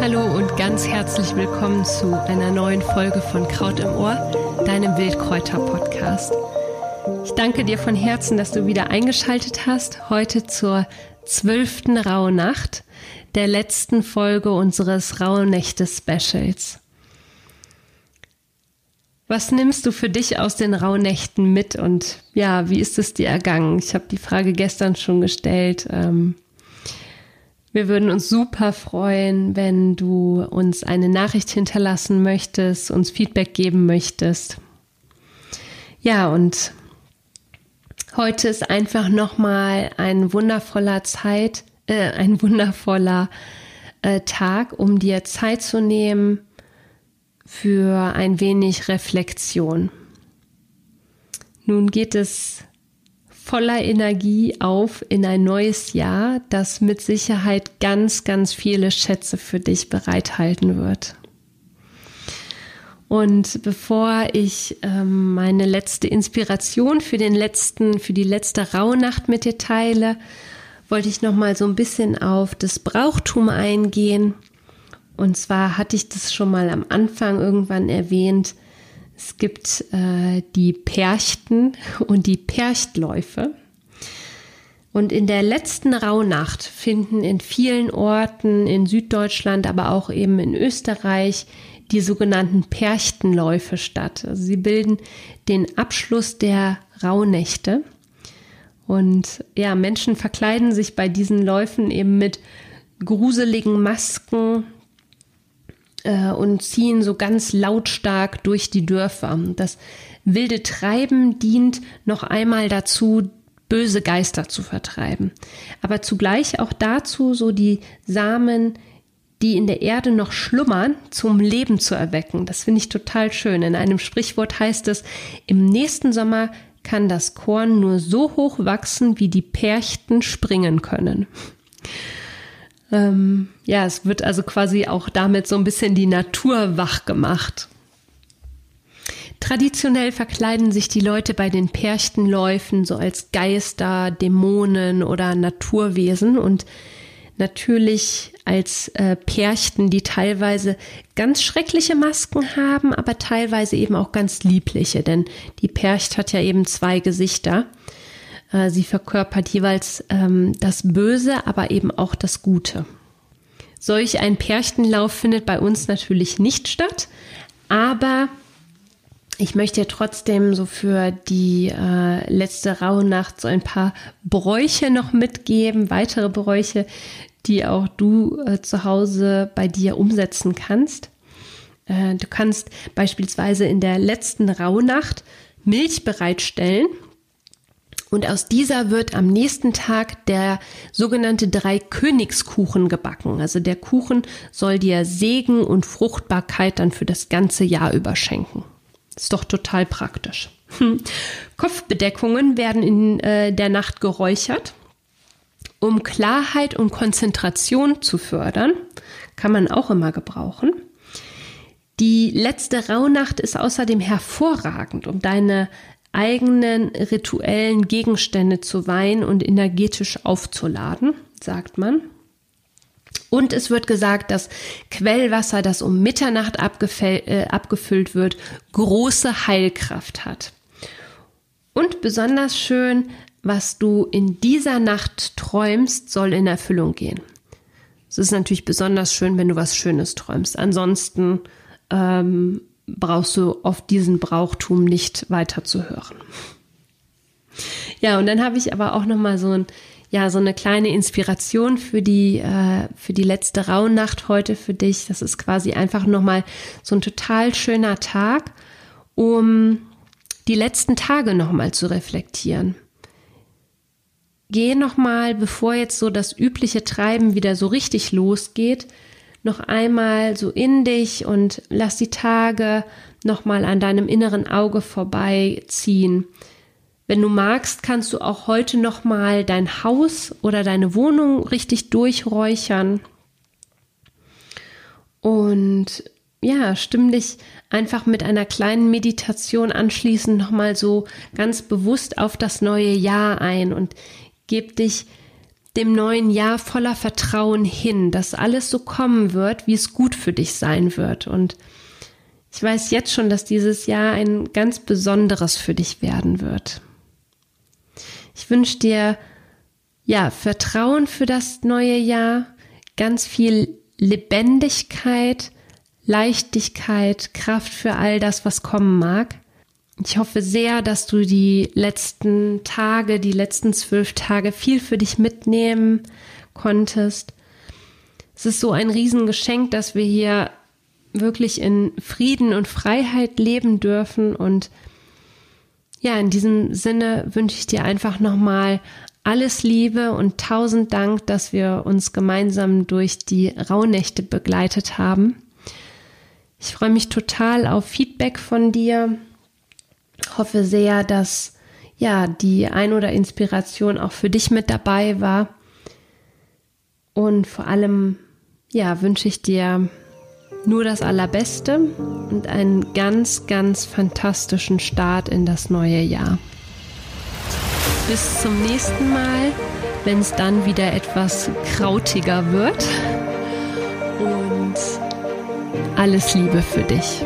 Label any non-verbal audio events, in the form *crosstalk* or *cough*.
Hallo und ganz herzlich willkommen zu einer neuen Folge von Kraut im Ohr, deinem Wildkräuter-Podcast. Ich danke dir von Herzen, dass du wieder eingeschaltet hast, heute zur zwölften Rauhnacht, der letzten Folge unseres Rauhnächte-Specials. Was nimmst du für dich aus den Rauhnächten mit und ja, wie ist es dir ergangen? Ich habe die Frage gestern schon gestellt. Ähm, wir würden uns super freuen, wenn du uns eine Nachricht hinterlassen möchtest, uns Feedback geben möchtest. Ja, und heute ist einfach nochmal ein wundervoller Zeit, äh, ein wundervoller äh, Tag, um dir Zeit zu nehmen für ein wenig Reflexion. Nun geht es voller Energie auf in ein neues Jahr, das mit Sicherheit ganz, ganz viele Schätze für dich bereithalten wird. Und bevor ich ähm, meine letzte Inspiration für den letzten, für die letzte Rauhnacht mit dir teile, wollte ich noch mal so ein bisschen auf das Brauchtum eingehen. Und zwar hatte ich das schon mal am Anfang irgendwann erwähnt. Es gibt äh, die Perchten *laughs* und die Perchtläufe. Und in der letzten Rauhnacht finden in vielen Orten in Süddeutschland, aber auch eben in Österreich die sogenannten Perchtenläufe statt. Also sie bilden den Abschluss der Rauhnächte. Und ja, Menschen verkleiden sich bei diesen Läufen eben mit gruseligen Masken, äh, und ziehen so ganz lautstark durch die Dörfer. Das wilde Treiben dient noch einmal dazu, böse Geister zu vertreiben, aber zugleich auch dazu, so die Samen, die in der Erde noch schlummern, zum Leben zu erwecken. Das finde ich total schön. In einem Sprichwort heißt es, im nächsten Sommer kann das Korn nur so hoch wachsen, wie die Perchten springen können. Ähm, ja, es wird also quasi auch damit so ein bisschen die Natur wach gemacht. Traditionell verkleiden sich die Leute bei den Perchtenläufen so als Geister, Dämonen oder Naturwesen und natürlich als äh, Perchten, die teilweise ganz schreckliche Masken haben, aber teilweise eben auch ganz liebliche, denn die Percht hat ja eben zwei Gesichter. Äh, sie verkörpert jeweils ähm, das Böse, aber eben auch das Gute. Solch ein Pärchenlauf findet bei uns natürlich nicht statt, aber ich möchte trotzdem so für die äh, letzte Rauhnacht so ein paar Bräuche noch mitgeben, weitere Bräuche, die auch du äh, zu Hause bei dir umsetzen kannst. Äh, du kannst beispielsweise in der letzten Rauhnacht Milch bereitstellen und aus dieser wird am nächsten Tag der sogenannte Drei-Königskuchen gebacken. Also der Kuchen soll dir Segen und Fruchtbarkeit dann für das ganze Jahr überschenken. Ist doch total praktisch. *laughs* Kopfbedeckungen werden in äh, der Nacht geräuchert. Um Klarheit und Konzentration zu fördern, kann man auch immer gebrauchen. Die letzte Rauhnacht ist außerdem hervorragend, um deine eigenen rituellen Gegenstände zu weihen und energetisch aufzuladen, sagt man. Und es wird gesagt, dass Quellwasser, das um Mitternacht äh, abgefüllt wird, große Heilkraft hat. Und besonders schön, was du in dieser Nacht träumst, soll in Erfüllung gehen. Es ist natürlich besonders schön, wenn du was Schönes träumst. Ansonsten ähm, brauchst du auf diesen Brauchtum nicht weiter zu hören. Ja, und dann habe ich aber auch noch mal so ein ja, so eine kleine Inspiration für die, äh, für die letzte Rauhnacht heute für dich. Das ist quasi einfach nochmal so ein total schöner Tag, um die letzten Tage nochmal zu reflektieren. Geh nochmal, bevor jetzt so das übliche Treiben wieder so richtig losgeht, noch einmal so in dich und lass die Tage nochmal an deinem inneren Auge vorbeiziehen. Wenn du magst, kannst du auch heute nochmal dein Haus oder deine Wohnung richtig durchräuchern. Und ja, stimm dich einfach mit einer kleinen Meditation anschließend nochmal so ganz bewusst auf das neue Jahr ein und gib dich dem neuen Jahr voller Vertrauen hin, dass alles so kommen wird, wie es gut für dich sein wird. Und ich weiß jetzt schon, dass dieses Jahr ein ganz besonderes für dich werden wird. Ich wünsche dir ja Vertrauen für das neue Jahr, ganz viel Lebendigkeit, Leichtigkeit, Kraft für all das, was kommen mag. Ich hoffe sehr, dass du die letzten Tage, die letzten zwölf Tage viel für dich mitnehmen konntest. Es ist so ein Riesengeschenk, dass wir hier wirklich in Frieden und Freiheit leben dürfen. Und ja, in diesem Sinne wünsche ich dir einfach nochmal alles Liebe und tausend Dank, dass wir uns gemeinsam durch die Rauhnächte begleitet haben. Ich freue mich total auf Feedback von dir hoffe sehr, dass ja die ein oder Inspiration auch für dich mit dabei war. Und vor allem ja wünsche ich dir nur das Allerbeste und einen ganz, ganz fantastischen Start in das neue Jahr. Bis zum nächsten Mal, wenn es dann wieder etwas krautiger wird. Und alles Liebe für dich.